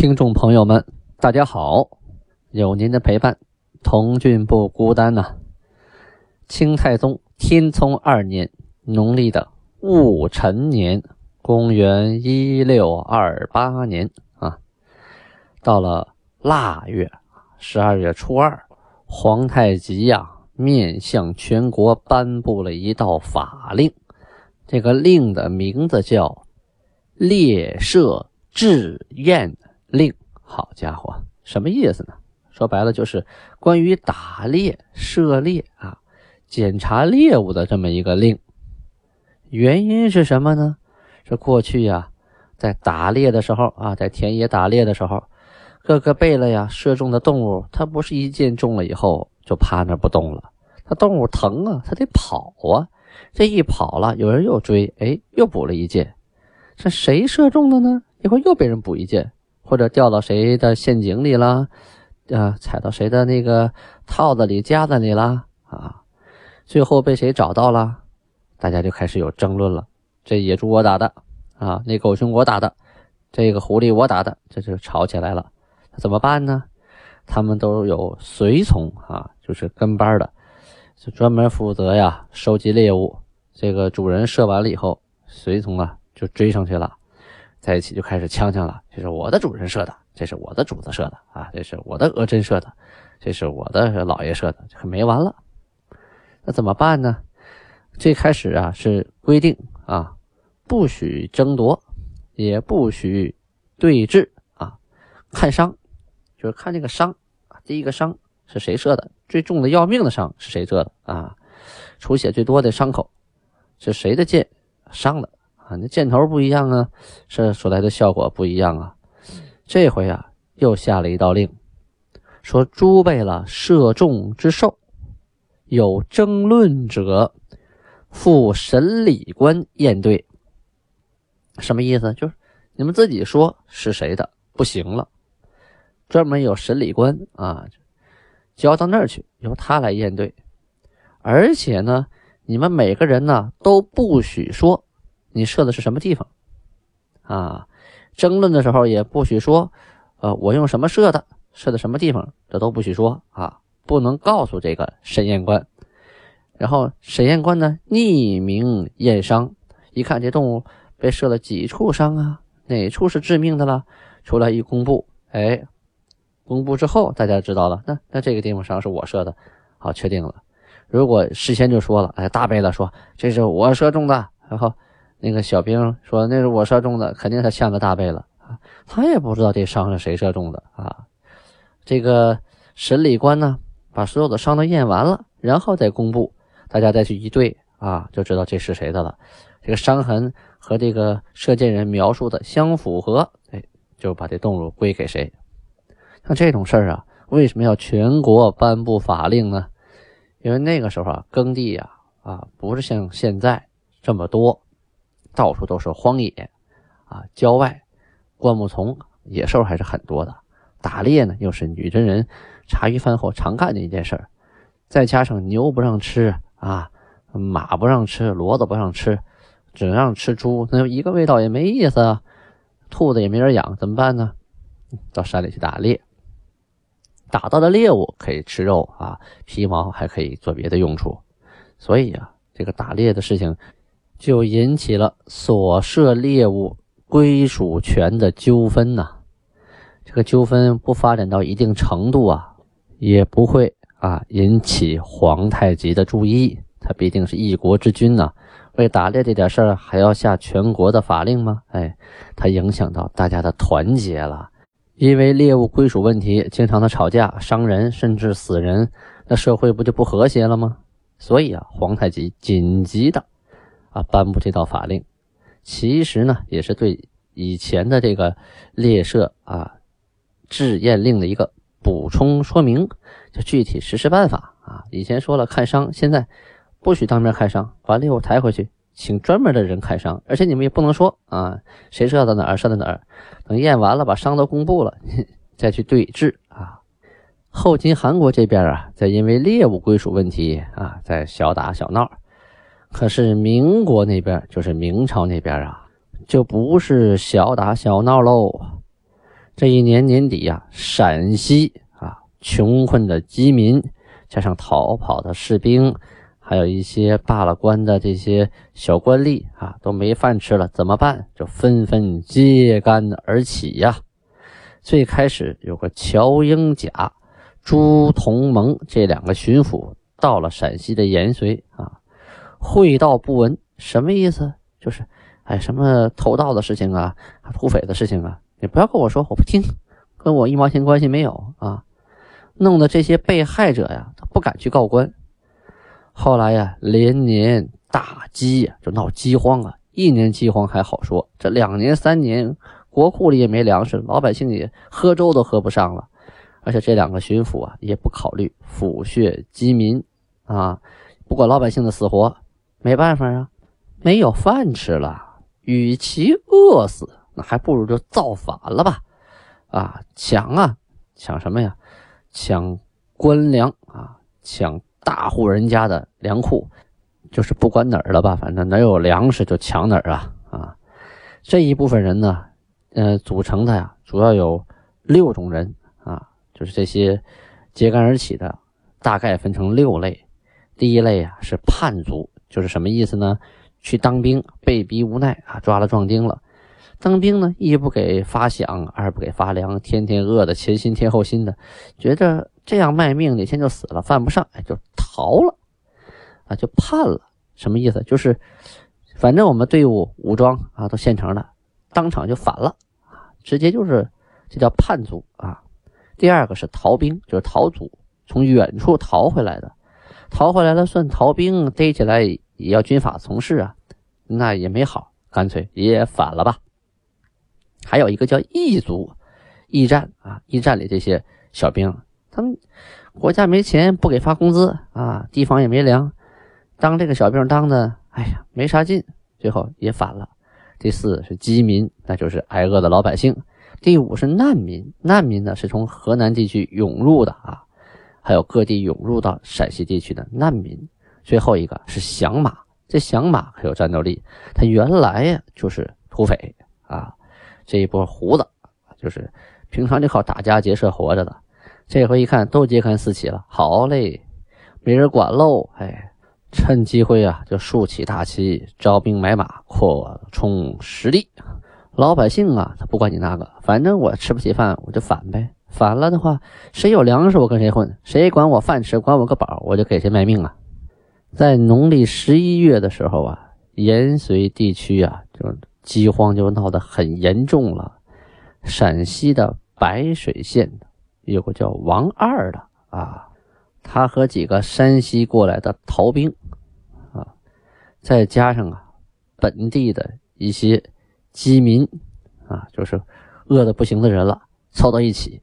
听众朋友们，大家好！有您的陪伴，童俊不孤单呐。清太宗天聪二年，农历的戊辰年，公元一六二八年啊，到了腊月十二月初二，皇太极呀面向全国颁布了一道法令，这个令的名字叫《列设制宴令》。好家伙，什么意思呢？说白了就是关于打猎、射猎啊、检查猎物的这么一个令。原因是什么呢？是过去呀，在打猎的时候啊，在田野打猎的时候，各个贝勒呀射中的动物，它不是一箭中了以后就趴那不动了，它动物疼啊，它得跑啊。这一跑了，有人又追，哎，又补了一箭。这谁射中的呢？一会儿又被人补一箭。或者掉到谁的陷阱里了，啊，踩到谁的那个套子里、夹子里了啊？最后被谁找到了？大家就开始有争论了。这野猪我打的啊，那狗熊我打的，这个狐狸我打的，这就吵起来了。怎么办呢？他们都有随从啊，就是跟班的，就专门负责呀收集猎物。这个主人射完了以后，随从啊就追上去了。在一起就开始呛呛了，这是我的主人射的，这是我的主子射的啊，这是我的额真射的，这是我的老爷射的，可没完了。那怎么办呢？最开始啊是规定啊，不许争夺，也不许对峙啊，看伤，就是看这个伤，第一个伤是谁射的，最重的要命的伤是谁射的啊，出血最多的伤口是谁的箭伤的。啊，那箭头不一样啊，射出来的效果不一样啊。这回啊，又下了一道令，说诸贝勒射中之兽，有争论者，赴审理官验对。什么意思？就是你们自己说是谁的不行了，专门有审理官啊，交到那儿去，由他来验对。而且呢，你们每个人呢都不许说。你射的是什么地方？啊，争论的时候也不许说，呃，我用什么射的，射的什么地方，这都不许说啊，不能告诉这个审验官。然后审验官呢，匿名验伤，一看这动物被射了几处伤啊，哪处是致命的了，出来一公布，哎，公布之后大家知道了，那那这个地方伤是我射的，好，确定了。如果事先就说了，哎，大贝勒说这是我射中的，然后。那个小兵说：“那是我射中的，肯定他像个大贝了啊！他也不知道这伤是谁射中的啊！这个审理官呢，把所有的伤都验完了，然后再公布，大家再去一对啊，就知道这是谁的了。这个伤痕和这个射箭人描述的相符合，哎，就把这动物归给谁。像这种事儿啊，为什么要全国颁布法令呢？因为那个时候啊，耕地呀啊，不是像现在这么多。”到处都是荒野，啊，郊外，灌木丛，野兽还是很多的。打猎呢，又是女真人茶余饭后常干的一件事儿。再加上牛不让吃啊，马不让吃，骡子不让吃，只让吃猪，那一个味道也没意思啊。兔子也没人养，怎么办呢？到山里去打猎，打到的猎物可以吃肉啊，皮毛还可以做别的用处。所以啊，这个打猎的事情。就引起了所涉猎物归属权的纠纷呐。这个纠纷不发展到一定程度啊，也不会啊引起皇太极的注意。他毕竟是一国之君呐，为打猎这点事儿还要下全国的法令吗？哎，他影响到大家的团结了。因为猎物归属问题，经常的吵架、伤人，甚至死人，那社会不就不和谐了吗？所以啊，皇太极紧急的。啊，颁布这道法令，其实呢也是对以前的这个猎射啊制验令的一个补充说明，就具体实施办法啊。以前说了看伤，现在不许当面看伤，把猎物抬回去，请专门的人看伤，而且你们也不能说啊谁射到哪儿射到哪儿，等验完了把伤都公布了，再去对峙啊。后金韩国这边啊，在因为猎物归属问题啊，在小打小闹。可是民国那边，就是明朝那边啊，就不是小打小闹喽。这一年年底呀，陕西啊，穷困的饥民，加上逃跑的士兵，还有一些罢了官的这些小官吏啊，都没饭吃了，怎么办？就纷纷揭竿而起呀。最开始有个乔英甲、朱同蒙这两个巡抚到了陕西的延绥啊，会道不闻，什么意思？就是，哎，什么偷盗的事情啊，土匪的事情啊。你不要跟我说，我不听，跟我一毛钱关系没有啊！弄得这些被害者呀，他不敢去告官。后来呀，连年大饥，就闹饥荒啊。一年饥荒还好说，这两年三年，国库里也没粮食，老百姓也喝粥都喝不上了。而且这两个巡抚啊，也不考虑抚恤饥民啊，不管老百姓的死活，没办法啊，没有饭吃了，与其饿死。那还不如就造反了吧，啊，抢啊，抢什么呀？抢官粮啊，抢大户人家的粮库，就是不管哪儿了吧，反正哪有粮食就抢哪儿啊啊！这一部分人呢，呃，组成的呀，主要有六种人啊，就是这些揭竿而起的，大概分成六类。第一类啊是叛族，就是什么意思呢？去当兵被逼无奈啊，抓了壮丁了。当兵呢，一不给发饷，二不给发粮，天天饿的前心贴后心的，觉着这样卖命，哪天就死了，犯不上，哎，就逃了，啊，就叛了。什么意思？就是，反正我们队伍武装啊，都现成的，当场就反了，啊，直接就是，这叫叛族啊。第二个是逃兵，就是逃卒，从远处逃回来的，逃回来了算逃兵，逮起来也要军法从事啊，那也没好，干脆也反了吧。还有一个叫义族，驿站啊，驿站里这些小兵，他们国家没钱不给发工资啊，地方也没粮，当这个小兵当的，哎呀，没啥劲，最后也反了。第四是饥民，那就是挨饿的老百姓。第五是难民，难民呢是从河南地区涌入的啊，还有各地涌入到陕西地区的难民。最后一个是响马，这响马可有战斗力，他原来呀就是土匪啊。这一波胡子，就是平常就靠打家劫舍活着的，这回一看都揭竿四起了，好嘞，没人管喽，哎，趁机会啊，就竖起大旗，招兵买马，扩充实力。老百姓啊，他不管你那个，反正我吃不起饭，我就反呗。反了的话，谁有粮食我跟谁混，谁管我饭吃，管我个饱，我就给谁卖命啊。在农历十一月的时候啊，延绥地区啊，就。饥荒就闹得很严重了。陕西的白水县有个叫王二的啊，他和几个山西过来的逃兵啊，再加上啊本地的一些饥民啊，就是饿得不行的人了，凑到一起，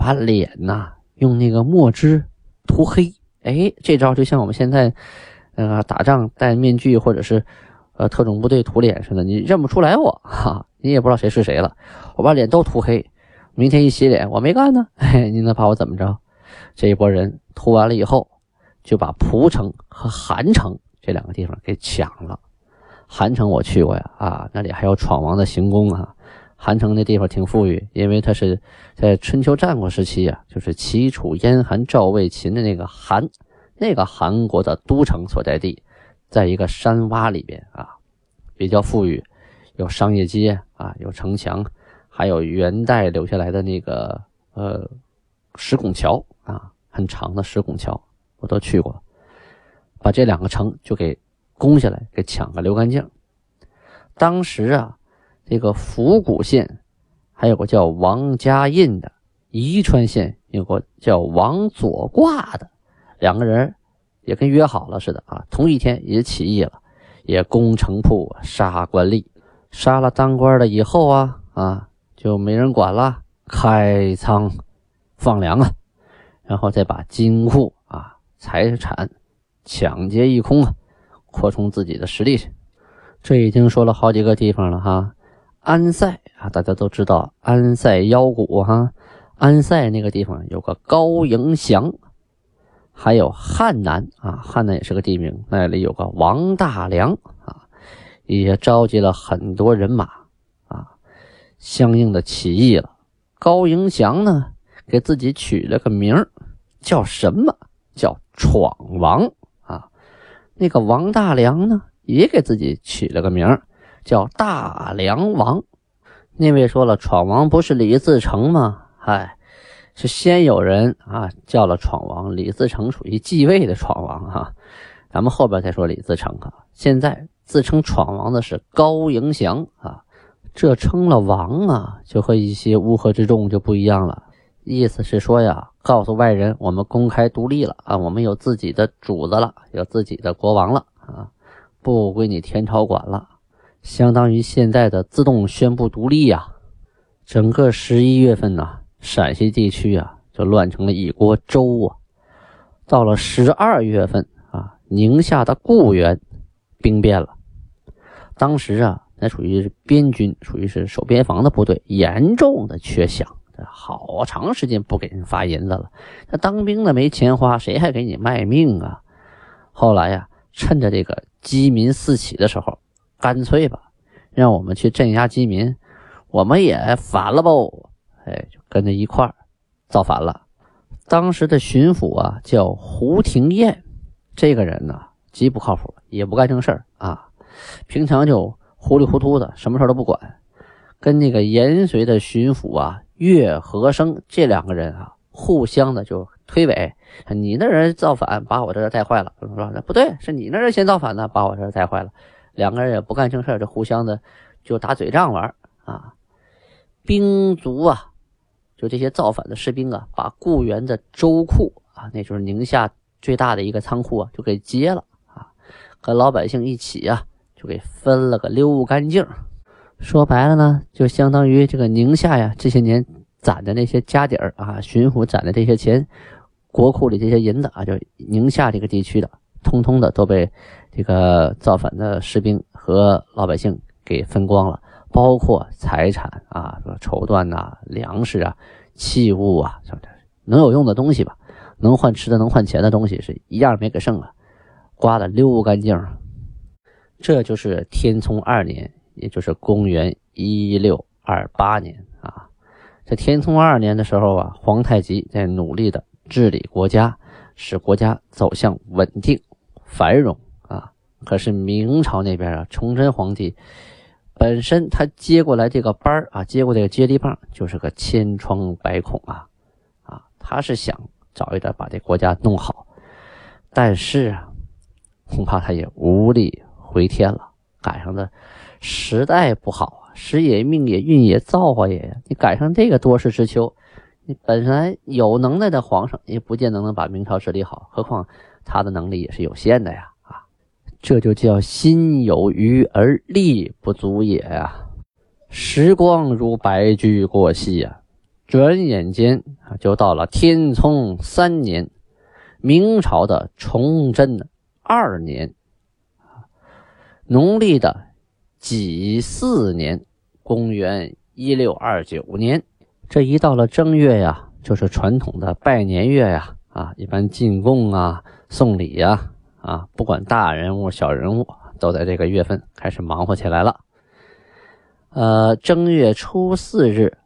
把脸呐用那个墨汁涂黑。哎，这招就像我们现在呃打仗戴面具或者是。呃，特种部队涂脸似的，你认不出来我哈，你也不知道谁是谁了。我把脸都涂黑，明天一洗脸，我没干呢。嘿，你能把我怎么着？这一波人涂完了以后，就把蒲城和韩城这两个地方给抢了。韩城我去过呀，啊，那里还有闯王的行宫啊。韩城那地方挺富裕，因为它是在春秋战国时期啊，就是齐楚燕韩赵魏秦的那个韩，那个韩国的都城所在地。在一个山洼里边啊，比较富裕，有商业街啊，有城墙，还有元代留下来的那个呃石拱桥啊，很长的石拱桥，我都去过，把这两个城就给攻下来，给抢个溜干净。当时啊，这个府谷县还有个叫王家印的，宜川县有个叫王左挂的两个人。也跟约好了似的啊，同一天也起义了，也攻城铺、杀官吏，杀了当官的以后啊啊，就没人管了，开仓放粮啊，然后再把金库啊、财产抢劫一空啊，扩充自己的实力去。这已经说了好几个地方了哈，安塞啊，大家都知道安塞腰鼓哈，安塞那个地方有个高迎祥。还有汉南啊，汉南也是个地名，那里有个王大良啊，也召集了很多人马啊，相应的起义了，高迎祥呢，给自己取了个名，叫什么？叫闯王啊。那个王大良呢，也给自己取了个名，叫大梁王。那位说了，闯王不是李自成吗？嗨，是先有人啊叫了闯王，李自成属于继位的闯王哈。咱们后边再说李自成啊。现在自称闯王的是高迎祥啊。这称了王啊，就和一些乌合之众就不一样了。意思是说呀，告诉外人，我们公开独立了啊，我们有自己的主子了，有自己的国王了啊，不归你天朝管了，相当于现在的自动宣布独立呀。整个十一月份呢，陕西地区啊就乱成了一锅粥啊。到了十二月份啊，宁夏的固原兵变了，当时啊。那属于是边军，属于是守边防的部队，严重的缺饷，好长时间不给人发银子了。那当兵的没钱花，谁还给你卖命啊？后来呀，趁着这个饥民四起的时候，干脆吧，让我们去镇压饥民，我们也反了不？哎，就跟着一块儿造反了。当时的巡抚啊，叫胡廷彦，这个人呢，极不靠谱，也不干正事儿啊，平常就。糊里糊涂的，什么事都不管，跟那个延绥的巡抚啊岳和生这两个人啊，互相的就推诿，你那人造反，把我这人带坏了。说那不对，是你那人先造反的，把我这人带坏了。两个人也不干正事就互相的就打嘴仗玩啊。兵卒啊，就这些造反的士兵啊，把固原的州库啊，那就是宁夏最大的一个仓库啊，就给劫了啊，和老百姓一起啊。就给分了个溜干净，说白了呢，就相当于这个宁夏呀，这些年攒的那些家底儿啊，巡抚攒的这些钱，国库里这些银子啊，就宁夏这个地区的，通通的都被这个造反的士兵和老百姓给分光了，包括财产啊，说绸缎呐、粮食啊、器物啊，能有用的东西吧，能换吃的、能换钱的东西，是一样没给剩了，刮的溜干净。这就是天聪二年，也就是公元一六二八年啊。在天聪二年的时候啊，皇太极在努力的治理国家，使国家走向稳定繁荣。可是明朝那边啊，崇祯皇帝本身他接过来这个班啊，接过这个接力棒，就是个千疮百孔啊啊。他是想早一点把这国家弄好，但是啊，恐怕他也无力。回天了，赶上的时代不好啊，时也命也运也造化也呀。你赶上这个多事之秋，你本来有能耐的皇上也不见得能把明朝治理好，何况他的能力也是有限的呀！这就叫心有余而力不足也呀。时光如白驹过隙呀，转眼间啊就到了天聪三年，明朝的崇祯二年。农历的己巳年，公元一六二九年，这一到了正月呀，就是传统的拜年月呀，啊，一般进贡啊、送礼呀，啊不管大人物、小人物，都在这个月份开始忙活起来了。呃，正月初四日，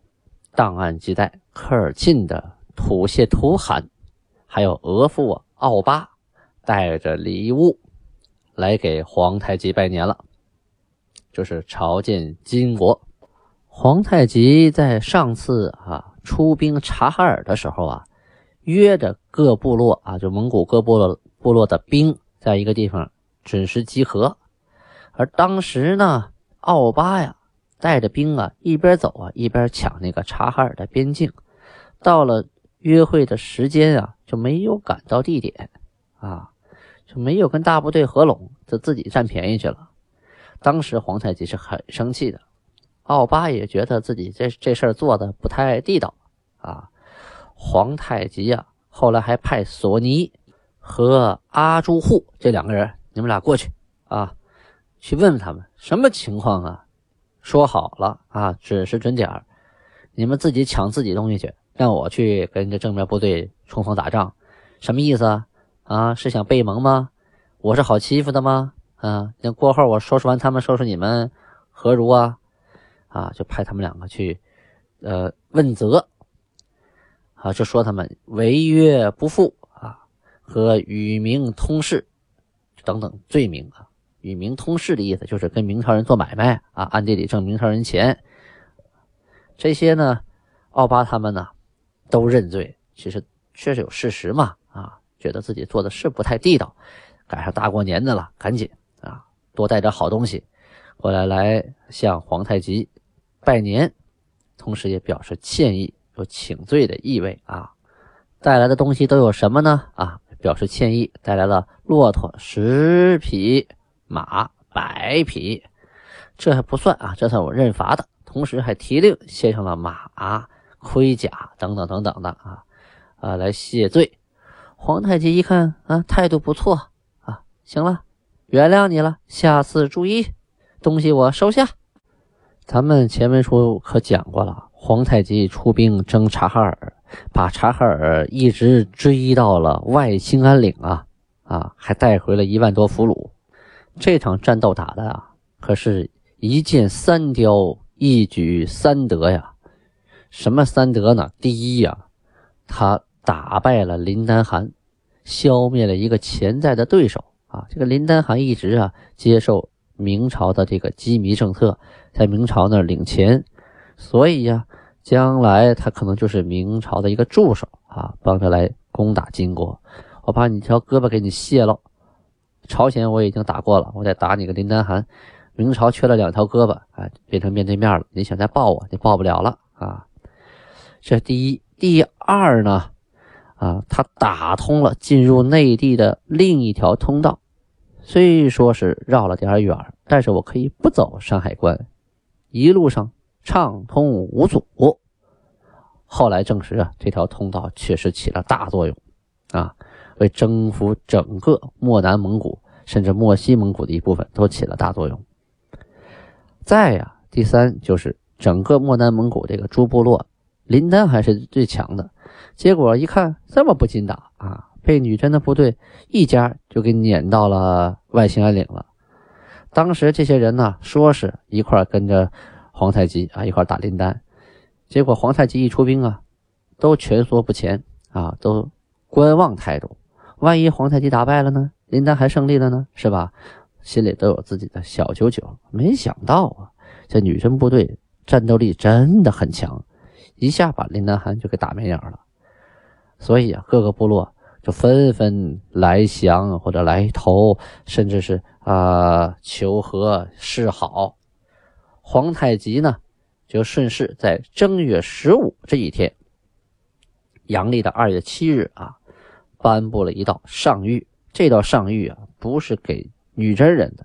档案记载，科尔沁的吐谢图罕，还有额驸奥巴，带着礼物。来给皇太极拜年了，就是朝见金国。皇太极在上次啊出兵察哈尔的时候啊，约着各部落啊，就蒙古各部落部落的兵，在一个地方准时集合。而当时呢，奥巴呀带着兵啊，一边走啊，一边抢那个察哈尔的边境。到了约会的时间啊，就没有赶到地点啊。就没有跟大部队合拢，就自己占便宜去了。当时皇太极是很生气的，奥巴也觉得自己这这事儿做的不太地道啊。皇太极呀，后来还派索尼和阿朱户这两个人，你们俩过去啊，去问问他们什么情况啊。说好了啊，准时准点你们自己抢自己东西去，让我去跟这正面部队冲锋打仗，什么意思啊？啊，是想背盟吗？我是好欺负的吗？啊，那过后我收拾完他们，收拾你们，何如啊？啊，就派他们两个去呃问责啊，就说他们违约不付和与明通事等等罪名啊。与明通事的意思就是跟明朝人做买卖啊，暗地里挣明朝人钱。这些呢，奥巴他们呢都认罪，其实确实有事实嘛啊，觉得自己做的是不太地道。赶上大过年的了，赶紧啊多带点好东西过来，来向皇太极拜年，同时也表示歉意，有请罪的意味啊。带来的东西都有什么呢？啊，表示歉意，带来了骆驼十匹。马百匹，这还不算啊，这算我认罚的。同时还提令献上了马、盔甲等等等等的啊啊，来谢罪。皇太极一看啊，态度不错啊，行了，原谅你了，下次注意，东西我收下。咱们前文书可讲过了，皇太极出兵征察哈尔，把察哈尔一直追到了外兴安岭啊啊，还带回了一万多俘虏。这场战斗打的啊，可是一箭三雕，一举三得呀！什么三得呢？第一呀，他打败了林丹汗，消灭了一个潜在的对手啊！这个林丹汗一直啊接受明朝的这个羁縻政策，在明朝那儿领钱，所以呀，将来他可能就是明朝的一个助手啊，帮着来攻打金国。我把你条胳膊给你卸了。朝鲜我已经打过了，我再打你个林丹汗。明朝缺了两条胳膊，啊，变成面对面了。你想再抱我，你抱不了了啊！这第一，第二呢，啊，他打通了进入内地的另一条通道，虽说是绕了点远，但是我可以不走山海关，一路上畅通无阻。后来证实啊，这条通道确实起了大作用，啊。为征服整个漠南蒙古，甚至漠西蒙古的一部分，都起了大作用。再呀，第三就是整个漠南蒙古这个诸部落，林丹还是最强的。结果一看这么不禁打啊，被女真的部队一家就给撵到了外兴安岭了。当时这些人呢，说是一块跟着皇太极啊一块打林丹，结果皇太极一出兵啊，都蜷缩不前啊，都观望态度。万一皇太极打败了呢？林丹还胜利了呢，是吧？心里都有自己的小九九。没想到啊，这女真部队战斗力真的很强，一下把林丹汗就给打没影了。所以啊，各个部落就纷纷来降或者来投，甚至是啊求和示好。皇太极呢，就顺势在正月十五这一天，阳历的二月七日啊。颁布了一道上谕，这道上谕啊，不是给女真人的，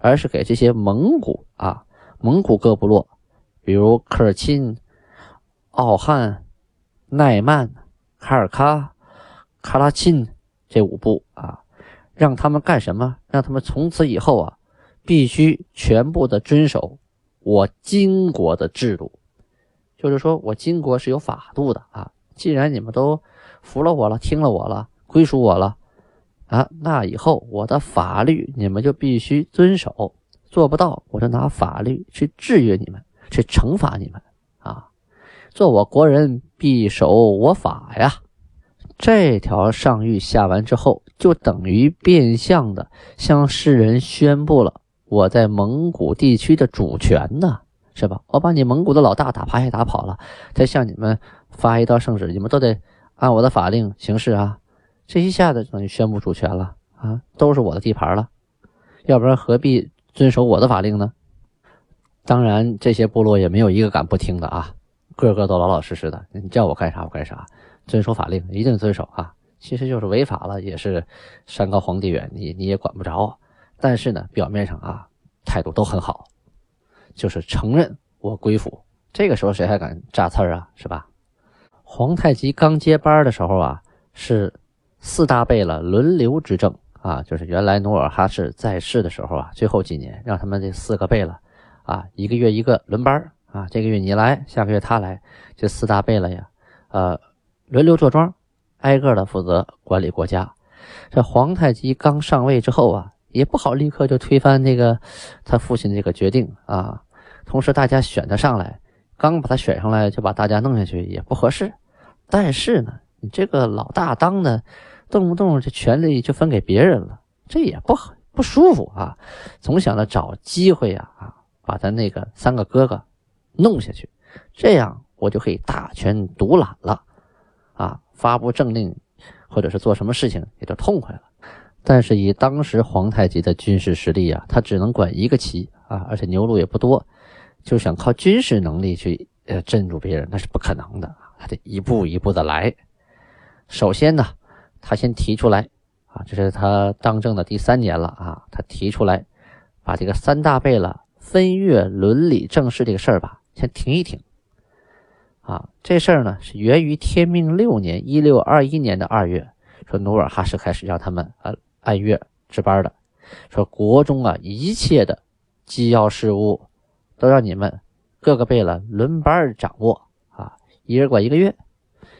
而是给这些蒙古啊，蒙古各部落，比如科尔沁、奥汉、奈曼、卡尔喀、卡拉沁这五部啊，让他们干什么？让他们从此以后啊，必须全部的遵守我金国的制度，就是说我金国是有法度的啊。既然你们都服了我了，听了我了。归属我了，啊，那以后我的法律你们就必须遵守，做不到我就拿法律去制约你们，去惩罚你们啊！做我国人必守我法呀！这条上谕下完之后，就等于变相的向世人宣布了我在蒙古地区的主权呢，是吧？我把你蒙古的老大打趴下打跑了，再向你们发一道圣旨，你们都得按我的法令行事啊！这一下子等于宣布主权了啊，都是我的地盘了，要不然何必遵守我的法令呢？当然，这些部落也没有一个敢不听的啊，个个都老老实实的，你叫我干啥我干啥，遵守法令一定遵守啊。其实就是违法了，也是山高皇帝远，你你也管不着。但是呢，表面上啊态度都很好，就是承认我归附。这个时候谁还敢扎刺儿啊？是吧？皇太极刚接班的时候啊，是。四大贝勒轮流执政啊，就是原来努尔哈赤在世的时候啊，最后几年让他们这四个贝勒啊，一个月一个轮班啊，这个月你来，下个月他来，这四大贝勒呀，呃，轮流坐庄，挨个的负责管理国家。这皇太极刚上位之后啊，也不好立刻就推翻那个他父亲这个决定啊，同时大家选他上来，刚把他选上来就把大家弄下去也不合适。但是呢，你这个老大当的，动不动这权力就分给别人了，这也不好不舒服啊。总想着找机会呀啊，把他那个三个哥哥弄下去，这样我就可以大权独揽了啊，发布政令或者是做什么事情也就痛快了。但是以当时皇太极的军事实力啊，他只能管一个旗啊，而且牛鹿也不多，就想靠军事能力去呃镇住别人，那是不可能的。他得一步一步的来。首先呢，他先提出来啊，这是他当政的第三年了啊，他提出来把这个三大贝勒分阅伦理政事这个事儿吧，先停一停。啊，这事儿呢是源于天命六年（一六二一年的二月），说努尔哈赤开始让他们啊。按月值班的，说国中啊一切的机要事务都让你们各个贝勒轮班掌握啊，一人管一个月。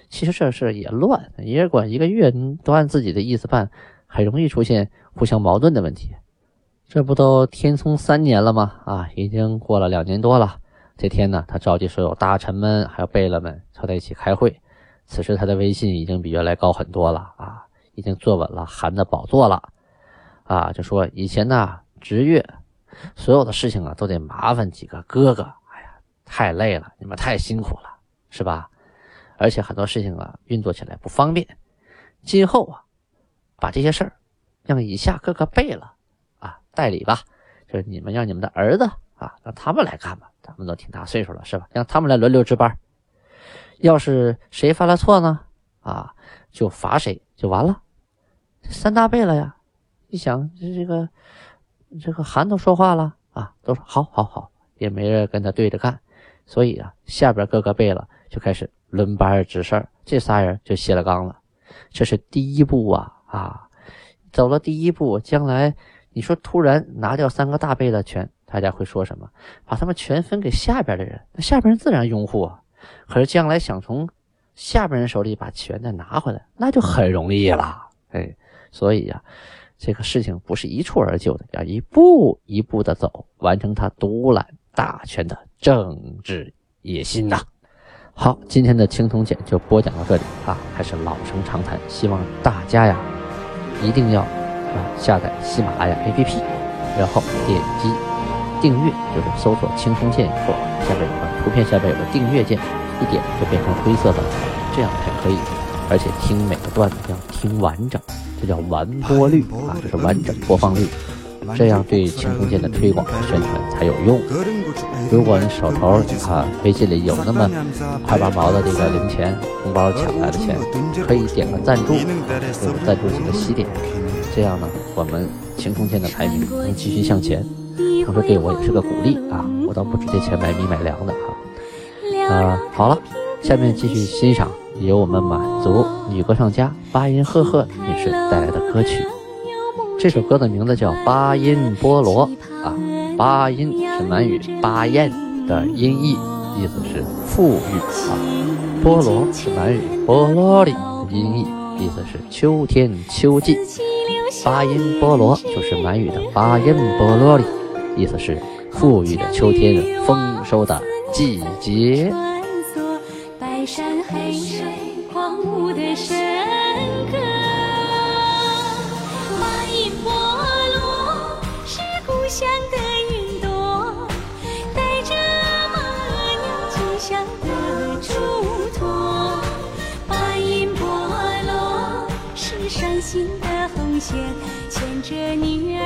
其实这事也乱，一人管一个月，都按自己的意思办，很容易出现互相矛盾的问题。这不都天聪三年了吗？啊，已经过了两年多了。这天呢，他召集所有大臣们还有贝勒们凑在一起开会。此时他的威信已经比原来高很多了啊。已经坐稳了韩的宝座了，啊，就说以前呢，值月所有的事情啊，都得麻烦几个哥哥，哎呀，太累了，你们太辛苦了，是吧？而且很多事情啊，运作起来不方便。今后啊，把这些事儿让以下各个贝勒啊代理吧，就是你们让你们的儿子啊，让他们来干吧，咱们都挺大岁数了，是吧？让他们来轮流值班。要是谁犯了错呢，啊，就罚谁就完了。三大贝了呀，一想这这个这个韩都说话了啊，都说好好好，也没人跟他对着干，所以啊，下边各个贝勒就开始轮班值事儿，这仨人就卸了纲了。这是第一步啊啊，走了第一步，将来你说突然拿掉三个大贝勒权，大家会说什么？把他们全分给下边的人，那下边人自然拥护啊。可是将来想从下边人手里把权再拿回来，那就很容易了，哎。所以呀，这个事情不是一蹴而就的，要一步一步的走，完成他独揽大权的政治野心呐。好，今天的青铜简就播讲到这里啊，还是老生常谈，希望大家呀一定要啊下载喜马拉雅 APP，然后点击订阅，就是搜索青铜剑以后，下边有个图片下边有个订阅键，一点就变成灰色的，这样才可以，而且听每个段子要听完整。这叫完播率啊，就是完整播放率，这样对青空剑的推广宣传才有用。如果你手头啊微信里有那么块八毛的这个零钱红包抢来的钱，可以点个赞助，给我赞助几个喜点，这样呢，我们青空剑的排名能继续向前，同时对我也是个鼓励啊！我倒不值这钱买米买粮的哈。啊，好了，下面继续欣赏。由我们满族女歌唱家巴音赫赫女士带来的歌曲，这首歌的名字叫《巴音波罗》啊，巴音是满语“巴彦”的音译，意思是富裕啊；波罗是满语“波罗里”的音译，意思是秋天秋季。巴音波罗就是满语的“巴音波罗里”，意思是富裕的秋天，丰收的季节。牵牵着你啊